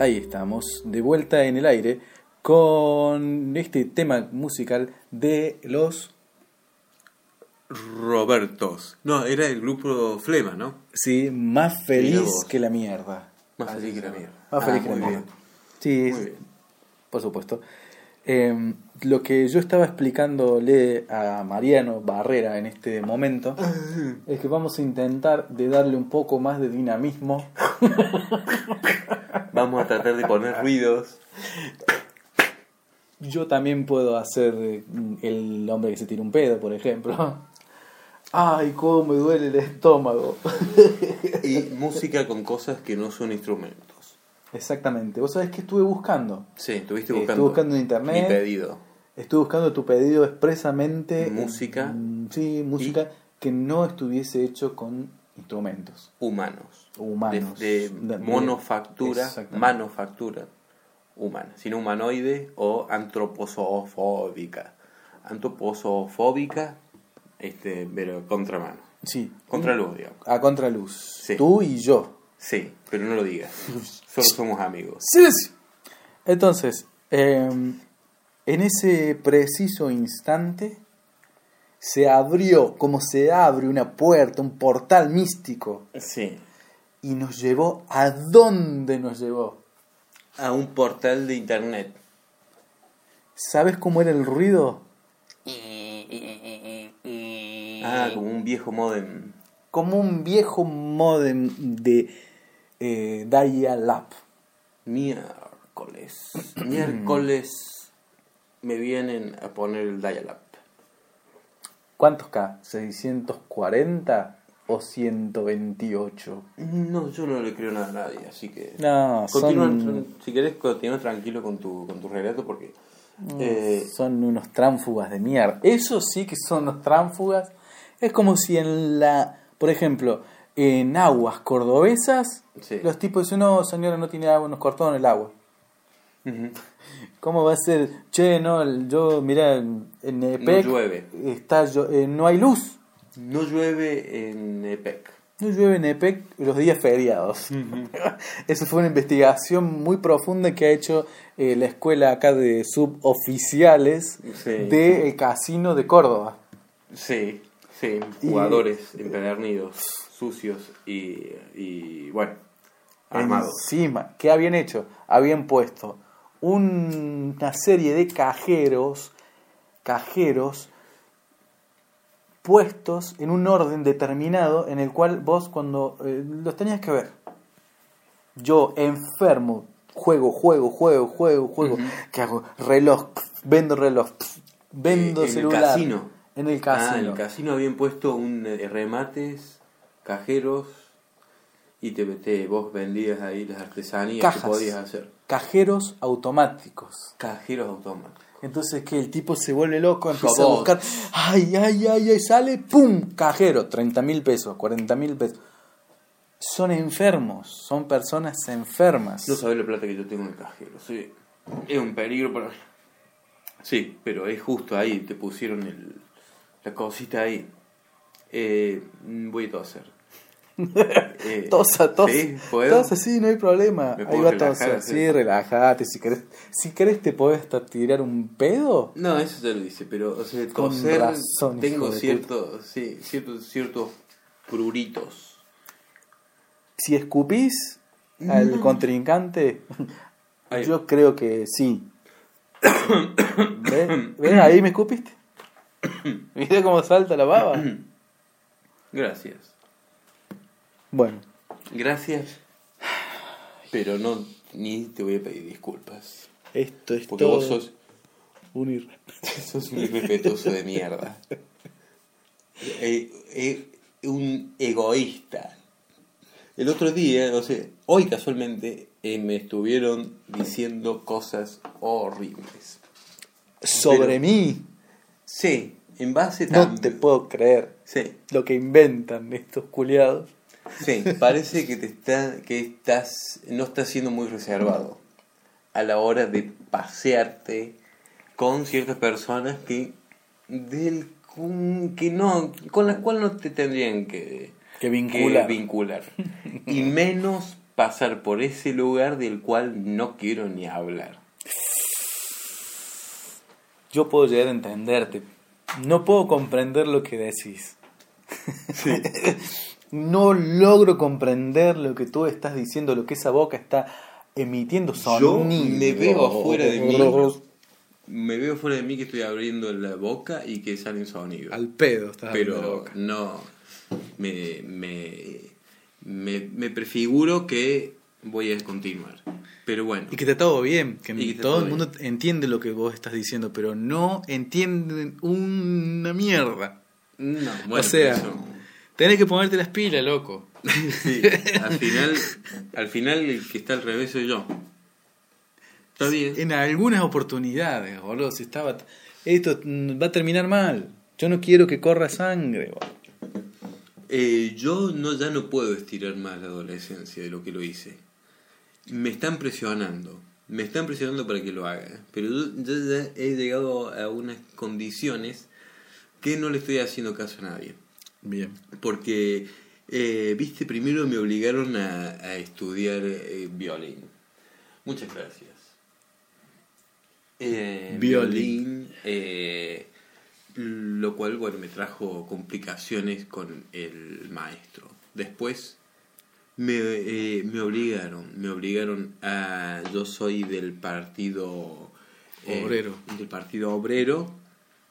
Ahí estamos, de vuelta en el aire, con este tema musical de los... Robertos. No, era el grupo Flema, ¿no? Sí, más feliz que la mierda. Más Así feliz que la mierda. Más Ah, feliz que la mierda. Sí, Muy bien. por supuesto. Eh, lo que yo estaba explicándole a Mariano Barrera en este momento es que vamos a intentar de darle un poco más de dinamismo Vamos a tratar de poner ruidos. Yo también puedo hacer eh, el hombre que se tira un pedo, por ejemplo. Ay, cómo me duele el estómago. Y música con cosas que no son instrumentos. Exactamente. ¿Vos sabés qué estuve buscando? Sí, estuviste Eh, buscando. estuve buscando en internet. Mi pedido. Estuve buscando tu pedido expresamente. Música. Mm, Sí, música que no estuviese hecho con instrumentos Humanos. humanos. De, de monofactura, manufactura humana. Sino humanoide o antroposofóbica. Antroposofóbica, este, pero contramano. Sí. Contraluz, digamos. A contraluz. Sí. Tú y yo. Sí, pero no lo digas. Solo somos amigos. Sí, sí. Entonces, eh, en ese preciso instante se abrió, como se abre una puerta, un portal místico, Sí. y nos llevó a dónde nos llevó. A un portal de internet. ¿Sabes cómo era el ruido? Ah, como un viejo modem. Como un viejo modem de eh, dial-up. Miércoles. Miércoles me vienen a poner el dial-up. ¿Cuántos K? ¿640 o 128? No, yo no le creo nada a nadie, así que... No, Continúa, son, si querés, continúa tranquilo con tu, con tu relato porque... eh, son unos tránfugas de mierda. Eso sí que son unos tránfugas. Es como si en la, por ejemplo, en aguas cordobesas, Sí. los tipos dicen, no, señora, no tiene agua, nos cortaron el agua. ¿Cómo va a ser? Che, no, yo, mira, en Epec llueve. Está, eh, no hay luz. no llueve en EPEC. No llueve en Epec los días feriados. Eso fue una investigación muy profunda que ha hecho eh, la escuela acá de suboficiales Sí. del casino de Córdoba. Sí, sí, Y- jugadores empedernidos, sucios y, y bueno, armados. Encima, ¿qué habían hecho? Habían puesto un- una serie de cajeros, cajeros puestos en un orden determinado en el cual vos cuando eh, los tenías que ver. Yo enfermo, juego, juego, juego, juego, juego. ¿Qué hago? Reloj, vendo reloj, vendo Eh, en celular. el casino. En el Ah, casino. en el casino habían puesto un eh, remates, cajeros y te, te- vos vendías ahí las artesanías Cajas. que podías hacer. Cajeros automáticos. Cajeros automáticos. Entonces que el tipo se vuelve loco, empieza a buscar, ay, ay, ay, ay, sale, ¡pum! Cajero, 30 mil pesos, 40 mil pesos. Son enfermos, son personas enfermas. No sabés la plata que yo tengo en el cajero. Sí. Es un peligro para... Sí, pero es justo ahí, te pusieron el, la cosita ahí. Eh, voy a toser. Eh, Tosa, tosa, Sí, ¿puedo? tosa, sí, no hay problema. ¿Me Ahí va a relajar, toser, sí? sí, relájate. Si querés, si querés te podés tirar un pedo. No, eso ya lo dice, pero o sea, toser, razón, tengo de ciertos, sí, ciertos, ciertos pruritos. Si escupís al contrincante, Ahí. yo creo que sí. ¿Ves? Ahí me escupiste. ¿Viste cómo salta la baba? Gracias. Bueno, Gracias. Pero no, ni te voy a pedir disculpas. esto es Porque todo vos sos, un irre- sos un irrespetuoso de mierda. Eh, eh, un egoísta. El otro día, no sé, hoy casualmente eh, me estuvieron diciendo cosas horribles. sobre Pero- mí. Sí, en base No tam- te puedo creer Sí, lo que inventan estos culiados. sí, parece que te está, que estás, no estás siendo muy reservado a la hora de pasearte con ciertas personas que del que no, con las cuales no te tendrían que, Que vincular. vincular. Y menos pasar por ese lugar del cual no quiero ni hablar. Yo puedo llegar a entenderte. No puedo comprender lo que decís. no logro comprender lo que tú estás diciendo, lo que esa boca está emitiendo Yo sonido. me veo afuera de mí. Me veo fuera de mí que estoy abriendo la boca y que salen sonidos. Al pedo estás abriendo la Pero boca. no. Me, me, me, me prefiguro que voy a continuar. Pero bueno. Y que te todo bien, que, está todo el mundo entiende lo que vos estás diciendo, pero no entienden una mierda. No, bueno, o sea, eso- tenés que ponerte las pilas, loco. sí, al final, al final el que está al revés soy yo. Está bien. En algunas oportunidades, boludo, si estaba... Esto va a terminar mal. Yo no quiero que corra sangre. Eh, yo no, ya no puedo estirar más la adolescencia de lo que lo hice. Me están presionando. Me están presionando para que lo haga. Pero yo, ya he llegado a unas condiciones que no le estoy haciendo caso a nadie. Bien. Porque, eh, viste, primero me obligaron a, a estudiar eh, violín. Muchas gracias. Eh, Violín. eh, lo cual, bueno, me trajo complicaciones con el maestro. Después me, eh, me obligaron, me obligaron a... Yo soy del partido... eh, Obrero. Del partido obrero.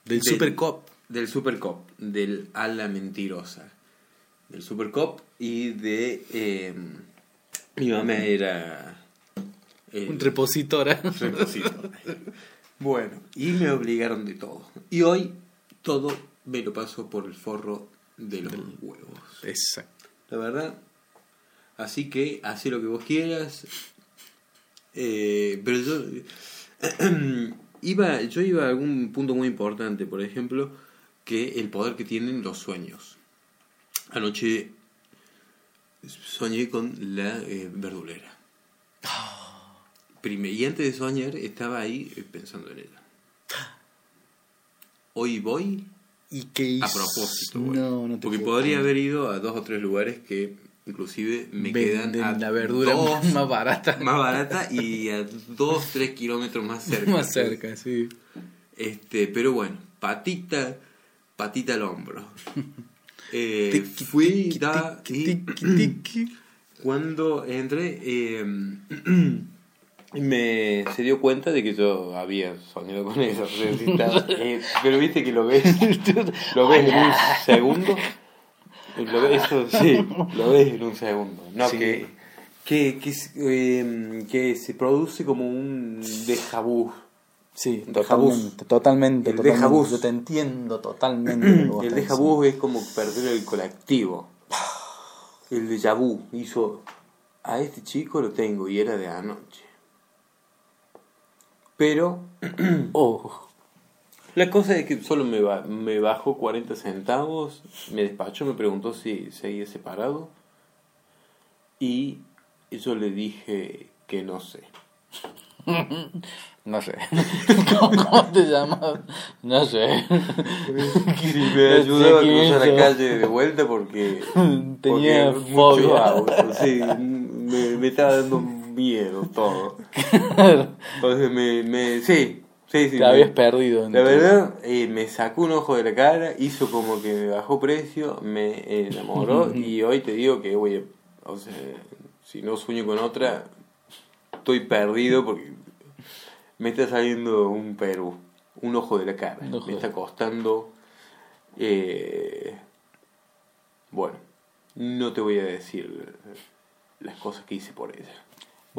Del Supercop. Del Supercop, del ala mentirosa. Del Supercop y de... eh, mi mamá era... Un repositora. repositorio. Bueno, y me obligaron de todo. Y hoy todo me lo paso por el forro de los huevos. Exacto. La verdad. Así que, haz lo que vos quieras. Eh, pero yo. iba, yo iba a algún punto muy importante, por ejemplo, que el poder que tienen los sueños. Anoche soñé con la eh, verdulera. Y antes de soñar estaba ahí eh, pensando en ella. Hoy voy ¿Y qué hizo? a propósito. voy. No, no te Porque podría haber ido a dos o tres lugares que inclusive me quedan a la verdura dos- más barata. más barata y a dos, tres kilómetros más cerca. Más cerca, sí. Este, pero bueno, patita, patita al hombro. Eh, Tiki, fui tiki, da- tiki, cuando entré eh, me se dio cuenta de que yo había soñado con eso. eh, pero viste que lo ves, lo ves en un segundo. Lo ves, sí, lo ves en un segundo. No, Sí. que, que, que, eh, que se produce como un déjà vu. Sí, totalmente, totalmente, El totalmente. déjà. Yo te entiendo totalmente. El déjà vu es como perder el colectivo. El déjà vu hizo. A este chico lo tengo y era de anoche. Pero. Oh, la cosa es que solo me, ba- me bajó 40 centavos, me despachó, me preguntó si seguía separado. Y yo le dije que no sé. no sé. ¿Cómo te llamas? No sé. Si me ayudaba a cruzar la calle de vuelta porque. Tenía porque fobia. auto, sí, me, me estaba dando miedo todo. Entonces me. me sí, sí, sí. Te me- habías perdido. en La verdad, eh, me sacó un ojo de la cara, hizo como que me bajó precio, me enamoró y hoy te digo que, oye, o sea, si no sueño con otra, estoy perdido porque me está saliendo un Perú, un ojo de la cara. Me está costando. eh, bueno, no te voy a decir las cosas que hice por ella.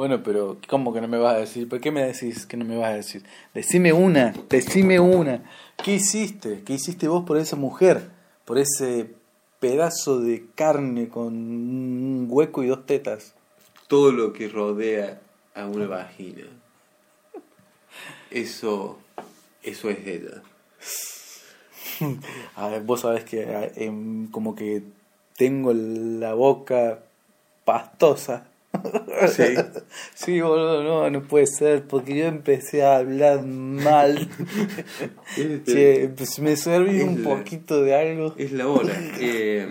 Bueno, pero ¿cómo que no me vas a decir? ¿Por qué me decís que no me vas a decir? Decime una, decime una. ¿Qué hiciste? ¿Qué hiciste vos por esa mujer? Por ese pedazo de carne con un hueco y dos tetas. todo lo que rodea a una vagina. Eso, eso es ella. A ver, vos sabés que eh, em, como que tengo la boca pastosa. Sí. Sí, boludo, no, no puede ser, porque yo empecé a hablar mal. che, pues me serví un la- poquito de algo. Es la hora. Eh,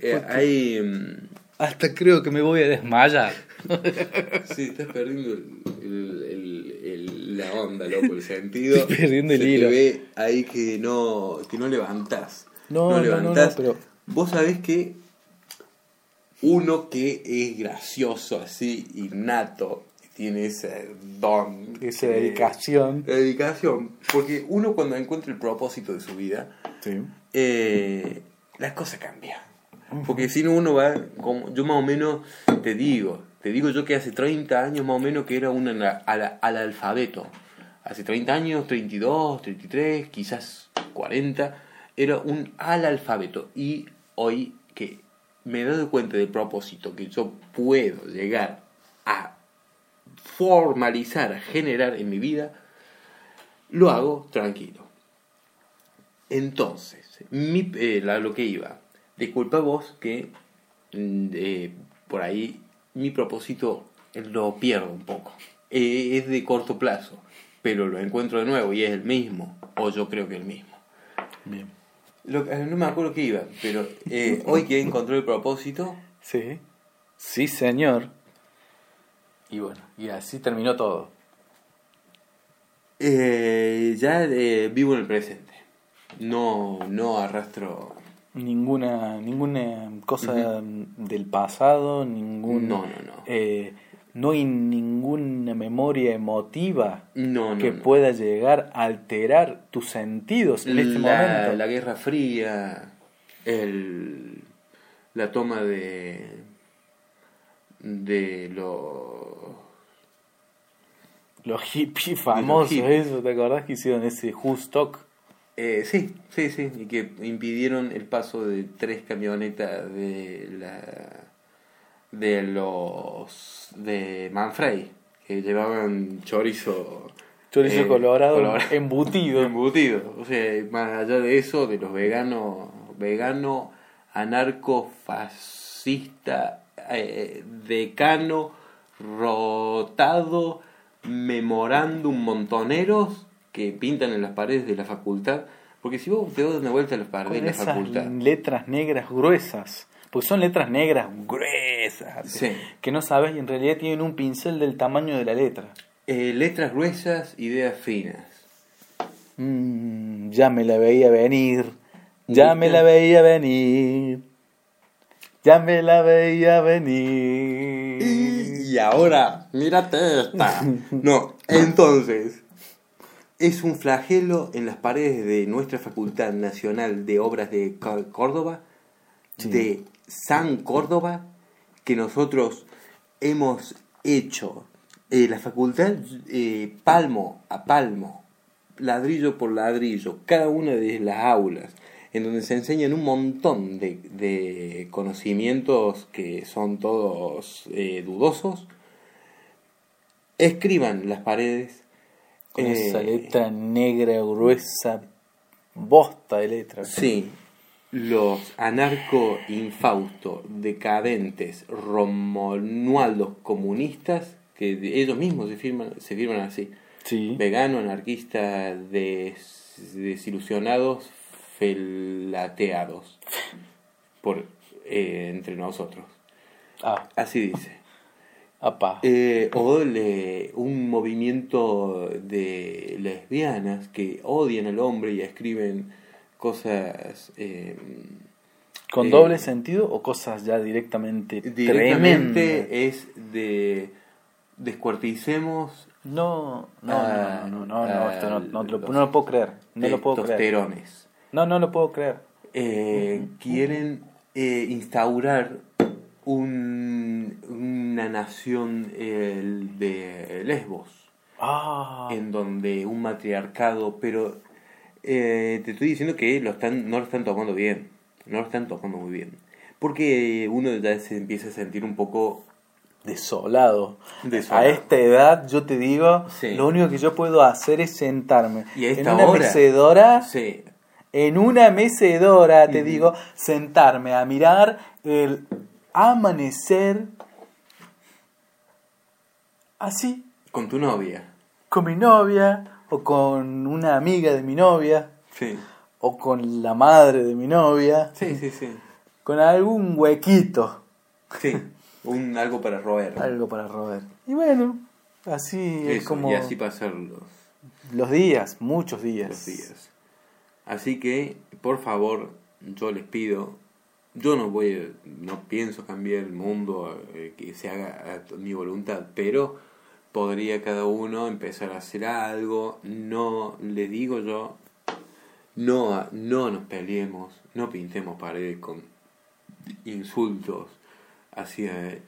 eh, hay. Hasta creo que me voy a desmayar. Sí, estás perdiendo el, el- el- el- la onda, loco, el sentido. Estoy perdiendo el Se te hilo. ve ahí que no, que no levantás. No, no, no, no, pero- Vos sabés que uno que es gracioso así, innato, tiene ese don. Esa que- dedicación. Dedicación. Porque uno cuando encuentra el propósito de su vida, Sí. eh, las cosas cambian. Porque si no uno va, como yo más o menos te digo, te digo yo que hace 30 años más o menos que era un ala- analfabeto. Hace 30 años, 32, 33, quizás 40, era un analfabeto. Y hoy que me he dado cuenta del propósito que yo puedo llegar a formalizar, a generar en mi vida, lo hago tranquilo. Entonces, mi, eh, lo que iba, disculpa vos que mm, por ahí mi propósito eh, lo pierdo un poco. Eh, es de corto plazo, pero lo encuentro de nuevo y es el mismo, o yo creo que el mismo. Bien. Lo- eh, no me acuerdo qué iba, pero eh, hoy que encontré el propósito, Sí. Sí, señor. Y bueno, y así terminó todo. eh, ya eh, vivo en el presente. No, no arrastro Ninguna, ninguna cosa del pasado, ningún... No, no, no. No hay ninguna memoria emotiva No, no, que no. pueda llegar a alterar tus sentidos en este momento. la Guerra Fría, el, la toma de de los Los hippies famosos, hippies. eso, ¿te acordás que hicieron ese Stock? eh, sí, sí, sí, y que impidieron el paso de tres camionetas de la de los de Manfrey que llevaban chorizo Chorizo eh, colorado, colorado. embutido. embutido. O sea, más allá de eso, de los veganos, vegano, anarco, fascista, eh, decano, rotado, memorándum montoneros que pintan en las paredes de la facultad. Porque si vos te das una vuelta a las paredes de la facultad, letras negras gruesas. Porque son letras negras gruesas. Sí. Que no sabes y en realidad tienen un pincel del tamaño de la letra. eh, letras gruesas, ideas finas. Mm, ya me la veía venir. Ya me la veía venir. Ya me la veía venir. Y ahora, mírate esta. No, entonces, es un flagelo en las paredes de nuestra Facultad Nacional de Obras de Córdoba, Sí. de San Córdoba, que nosotros hemos hecho. Eh, la facultad, eh, palmo a palmo, ladrillo por ladrillo, cada una de las aulas, en donde se enseñan un montón de, de conocimientos que son todos eh, dudosos, escriban las paredes. Con esa letra negra gruesa. Bosta de letra. Sí, los anarco-infausto, decadentes, romualdos comunistas, que ellos mismos se firman, se firman así. Sí. Vegano, anarquista, des- desilusionados, felateados. Por, eh, entre nosotros. Ah, Así dice. Eh, o le- un movimiento de lesbianas que odian al hombre y escriben cosas eh, ¿Con eh, doble sentido o cosas ya directamente, tremendas? directamente es de descuarticemos No, no, Ah, no, no, no, no, esto no, no, lo, no lo puedo creer. No lo puedo creer. No, no lo puedo creer. Eh, quieren eh, instaurar un- una nación eh, de Lesbos. Ah, en donde un matriarcado, pero eh, te estoy diciendo que lo están, no lo están tomando bien, no lo están tomando muy bien, porque uno ya se empieza a sentir un poco desolado. Desolado. A esta edad, yo te digo, Sí. lo único que yo puedo hacer es sentarme Y a en una hora, mecedora, sí, en una mecedora, te digo, sentarme a mirar el amanecer así, con tu novia, con mi novia, o con una amiga de mi novia, sí, o con la madre de mi novia, sí, sí, sí, con algún huequito. sí. Un algo para roer. Algo para roer. Y bueno, así es como Y así pasar los, los días, muchos días. los días. Así que, por favor, yo les pido, yo no voy, no pienso cambiar el mundo, eh, que se haga a mi voluntad, pero podría cada uno empezar a hacer algo. No, les digo yo, no, no nos peleemos, no pintemos paredes con insultos hacia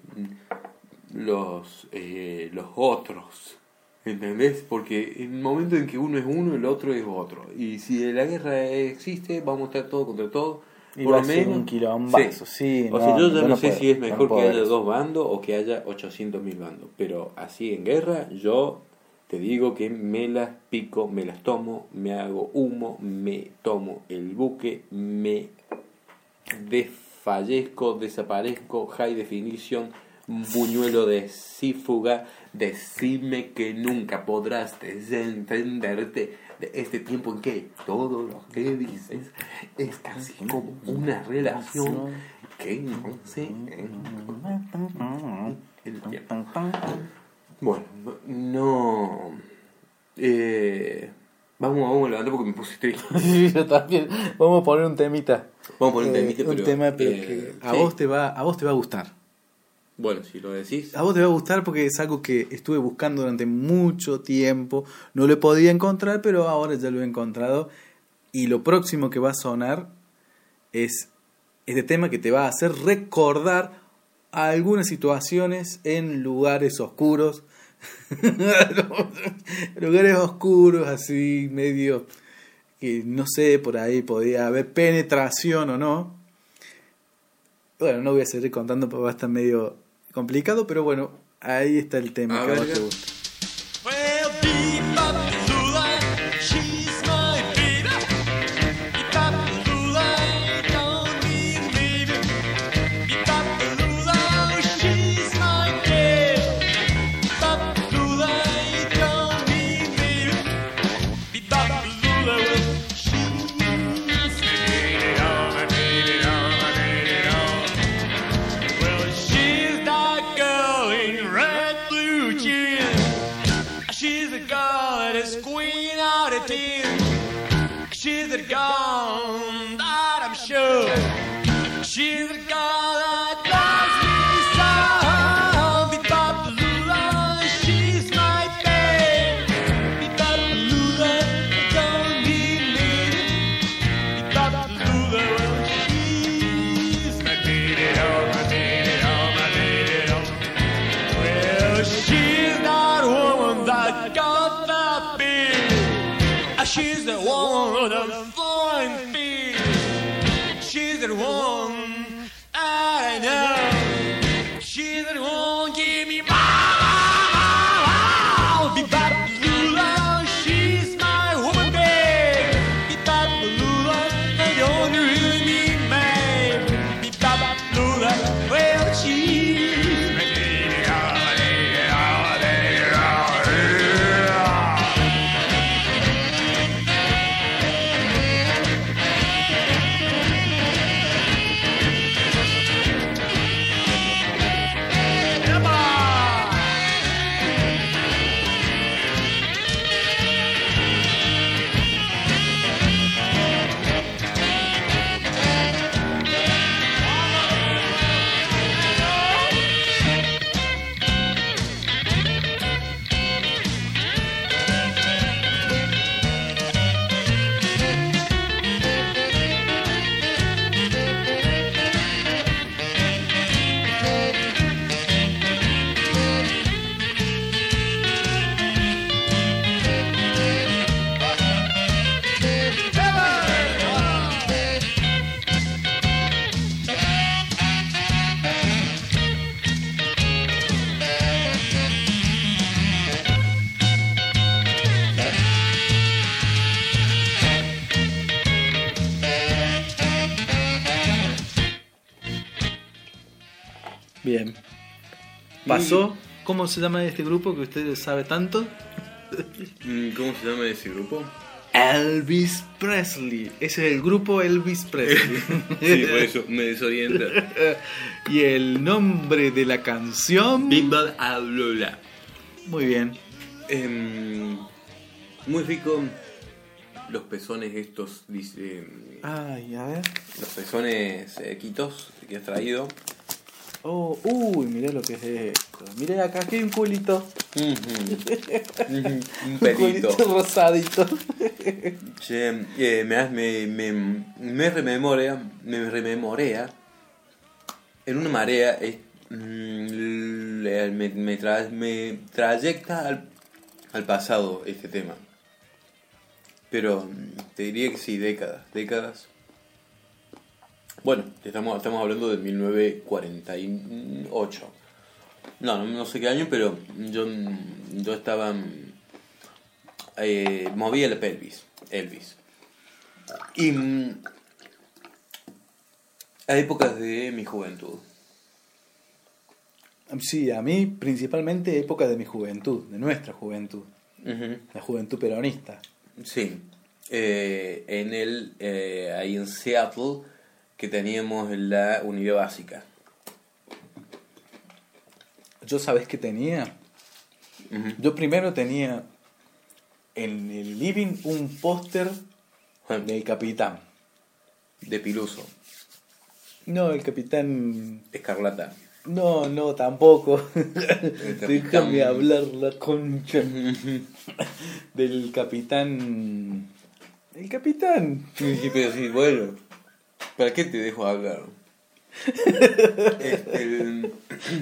los, eh, los otros. ¿Entendés? Porque en el momento en que uno es uno, el otro es otro. Y si la guerra existe, vamos a estar todos contra todos. Y Por lo menos. un quilombazo, sí, o no, sea, yo ya no, no sé puedo, si es no mejor puedo que haya dos bandos o que haya 800.000 bandos. Pero así en guerra, yo te digo que me las pico, me las tomo, me hago humo, me tomo el buque, me desfallezco, desaparezco, high definition, buñuelo de sífuga, decime que nunca podrás desentenderte de este tiempo en que todo lo que dices es casi como una relación que no se. Bueno, no... Eh, vamos, vamos a levantar porque me puse triste. Sí, yo también. Vamos a poner un temita. Vamos a poner un Eh, temita, un pero, tema, pero eh, que a sí. vos te va, a vos te va a gustar. Bueno, si lo decís. A vos te va a gustar porque es algo que estuve buscando durante mucho tiempo. No lo podía encontrar, pero ahora ya lo he encontrado. Y lo próximo que va a sonar es este tema que te va a hacer recordar algunas situaciones en lugares oscuros. lugares oscuros, así, medio que no sé, por ahí podía haber penetración o no. Bueno, no voy a seguir contando porque va a estar medio complicado, pero bueno, ahí está el tema A que a vos te gusta. Bien. Pasó. ¿Cómo se llama este grupo que usted sabe tanto? Mm, ¿Cómo se llama ese grupo? Elvis Presley. Ese es el grupo Elvis Presley. Sí, por eso me desorienta. y el nombre de la canción. Bimbal Alula. Muy bien. Em, muy rico los pezones estos, dice, Ay, a ver. los pezones eh, quitos que has traído. Oh, uy, mirá lo que es esto. Mirá acá, aquí hay un culito. Un Un pelito. culito rosadito. Che, eh, me, me, me, me rememorea, me rememorea en una marea, mm, me, me, tra- me trayecta al, al pasado este tema. Pero mm, te diría que sí, décadas, décadas. Bueno, estamos, estamos hablando de 1948. No, no, no sé qué año, pero yo, yo estaba... eh, movía la pelvis, Elvis. Y mm, a épocas de mi juventud. Sí, a mí principalmente época de mi juventud, de nuestra juventud, la juventud peronista. Sí. Eh, en el, eh, ahí en Seattle, que teníamos la unidad básica. Yo sabes que tenía. Yo primero tenía en el living un póster del capitán. De Piluso, No, el capitán. Escarlata. No, no, tampoco. Déjame hablar la concha. Del capitán. El capitán. Sí, pero sí, bueno. ¿Para qué te dejo hablar? Este, el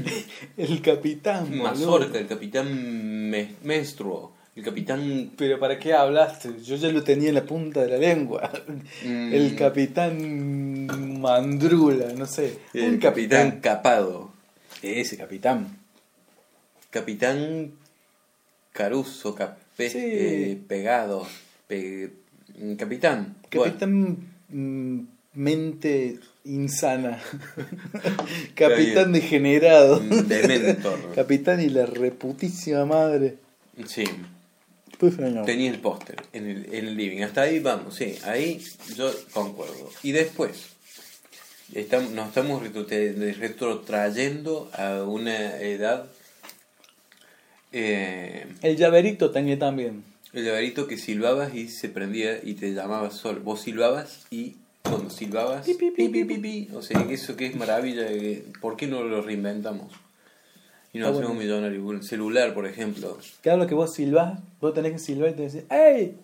El capitán. Mazorca, el capitán me- Menstruo, el capitán Pero ¿para qué hablaste? Yo ya lo tenía en la punta de la lengua. Mm. El capitán Mandrula, no sé. El un capitán Capado. Ese capitán. Capitán Caruso, Capé, Sí. eh, Pegado. Pe- capitán. Capitán mm, mente insana. capitán degenerado. Dementor. capitán y la reputísima madre. Sí, Pues tenía el póster en el, en el living. Hasta ahí vamos, sí, ahí yo concuerdo. Y después, estamos, nos estamos retrotrayendo a una edad. eh, El llaverito tenía también. El llaverito que silbabas y se prendía y te llamaba solo. Vos silbabas y cuando silbabas. Pi, pi, pi. O sea, que eso que es maravilla. ¿Por qué no lo reinventamos? Y nos Está hacemos bueno. millonarios. Un celular, por ejemplo. Claro que vos silbás, vos tenés que silbar y te decís, ¡Ey!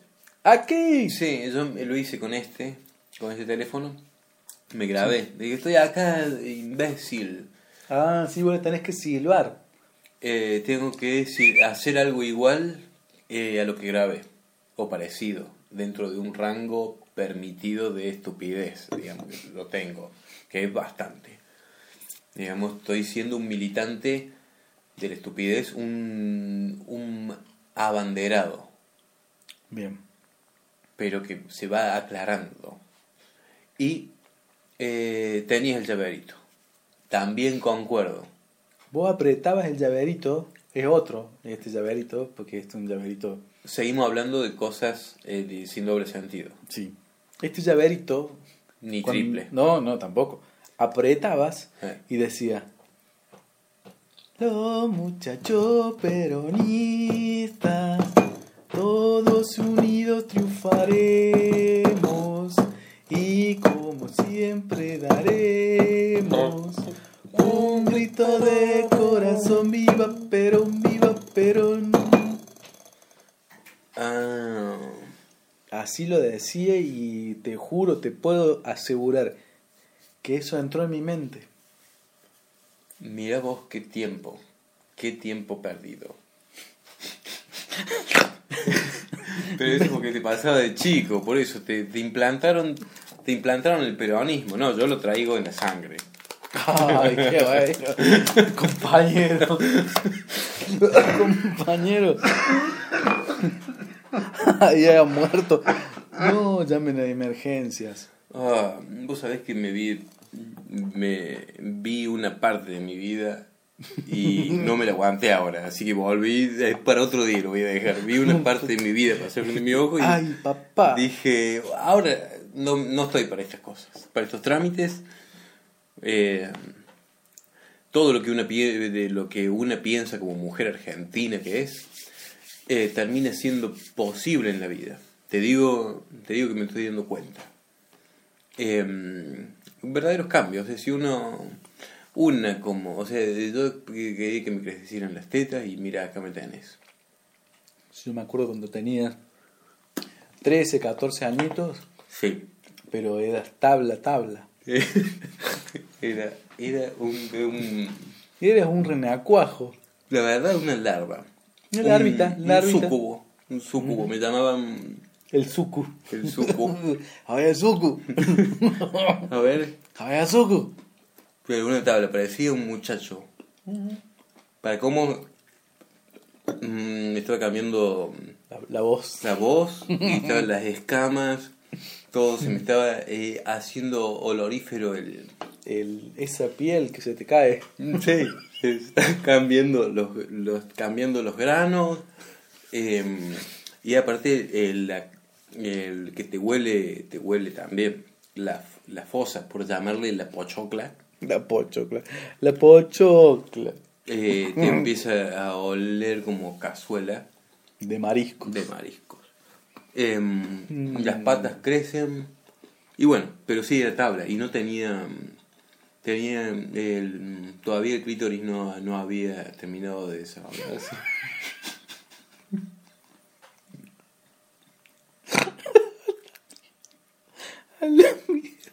¡Aquí! Sí, yo lo hice con este, con este teléfono. Me grabé. Dije, estoy acá, imbécil. Ah, sí, vos tenés que silbar. Eh, tengo que hacer algo igual eh, a lo que grabé. O parecido. Dentro de un rango permitido de estupidez. Digamos, que lo tengo. Que es bastante. Digamos, estoy siendo un militante de la estupidez. Un, un abanderado. Bien. pero que se va aclarando. Y eh, tenías el llaverito. También concuerdo. Vos apretabas el llaverito, es otro, este llaverito, porque este es un llaverito. Seguimos hablando de cosas eh, de- sin doble sentido. Sí. Este llaverito. Ni cuando- triple. No, no, tampoco. Apretabas Eh. y decía. Los muchachos peronistas, todos unidos triunfaremos y como siempre daremos un grito de corazón, viva Perón, viva Perón. Ah, Así lo decía y te juro, te puedo asegurar que eso entró en mi mente. mira vos qué tiempo. Qué tiempo perdido. Pero eso es porque te pasaba de chico, por eso te, te implantaron te implantaron el peronismo. No, yo lo traigo en la sangre. Ay, qué bueno. Compañero. Compañero. ya muerto. No, llamen a emergencias. Ah, vos sabés que me vi, me vi una parte de mi vida y no me la aguanté ahora, así que volví, es para otro día lo voy a dejar. Vi una parte de mi vida pasar frente a mi ojo y Ay, papá. dije, ahora no, no estoy para estas cosas, para estos trámites. eh, todo lo que una de lo que una piensa como mujer argentina que es, eh, termina siendo posible en la vida. Te digo, te digo que me estoy dando cuenta. Eh, verdaderos cambios, es decir, uno, una como, o sea, yo quería que me crecieran las tetas y mira, acá me tenés. Yo me acuerdo cuando tenía 13, 14 añitos, Sí. pero eras tabla, tabla. era, era un, un- Eras un renacuajo. la verdad, una larva. Un- larvita, un, larvita. sucubo. Un sucubo, me llamaban El suku. el sucubo. A ver, suku. A ver, A ver, suku. pero una tabla, parecía un muchacho. Para cómo mm, me estaba cambiando La, la voz. la voz, y estaban las escamas, todo se me estaba eh, haciendo olorífero el, El, esa piel que se te cae. Sí, cambiando los, los, cambiando los granos. eh, y aparte, el, el que te huele, te huele también la, la fosa, por llamarle la pochocla. La pochocla. La pochocla. eh, te empieza a oler como cazuela De marisco. de mariscos. Em, Las patas crecen. Y bueno, pero sí era tabla. Y no tenía. Tenía el, todavía el clítoris no, no había terminado de desarrollarse. A la mierda.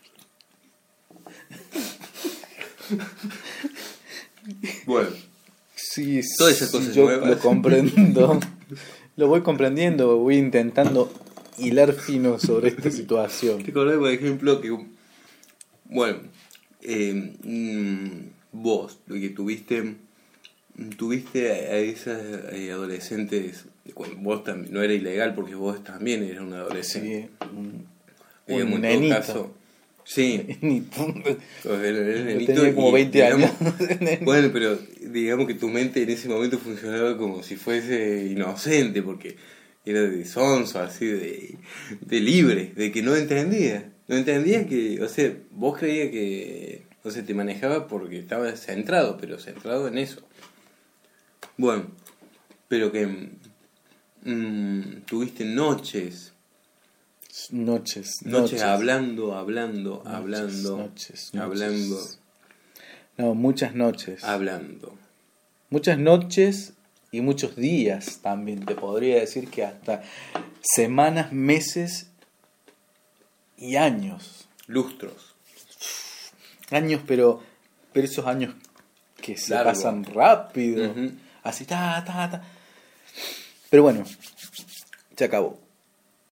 Bueno, Sí, Todas esas sí, cosas yo nuevas. lo comprendo. lo voy comprendiendo, voy intentando hilar fino sobre esta situación. te acordás, por ejemplo, que. Bueno, eh, mm, vos, lo que tuviste. Tuviste a esas eh, adolescentes. Vos también, no era ilegal porque vos también eras un adolescente. Sí, un, Digamos, un en nenito. caso. Sí, era Yo nenito tenía como y, 20 digamos, años. Bueno, pero digamos que tu mente en ese momento funcionaba como si fuese inocente, porque era de sonso, así de, de libre, de que no entendía. No entendía que, o sea, vos creías que, o sea, te manejaba porque estabas centrado, pero centrado en eso. Bueno, pero que mm, tuviste noches, Noches, noches hablando, hablando, Noches, hablando, noches, hablando, noches. No, muchas noches. hablando. Muchas noches y muchos días también. Te podría decir que hasta semanas, meses y años. Lustros. Años, pero, pero esos años que se Largo. pasan rápido. Así, ta, ta, ta. Pero bueno, se acabó.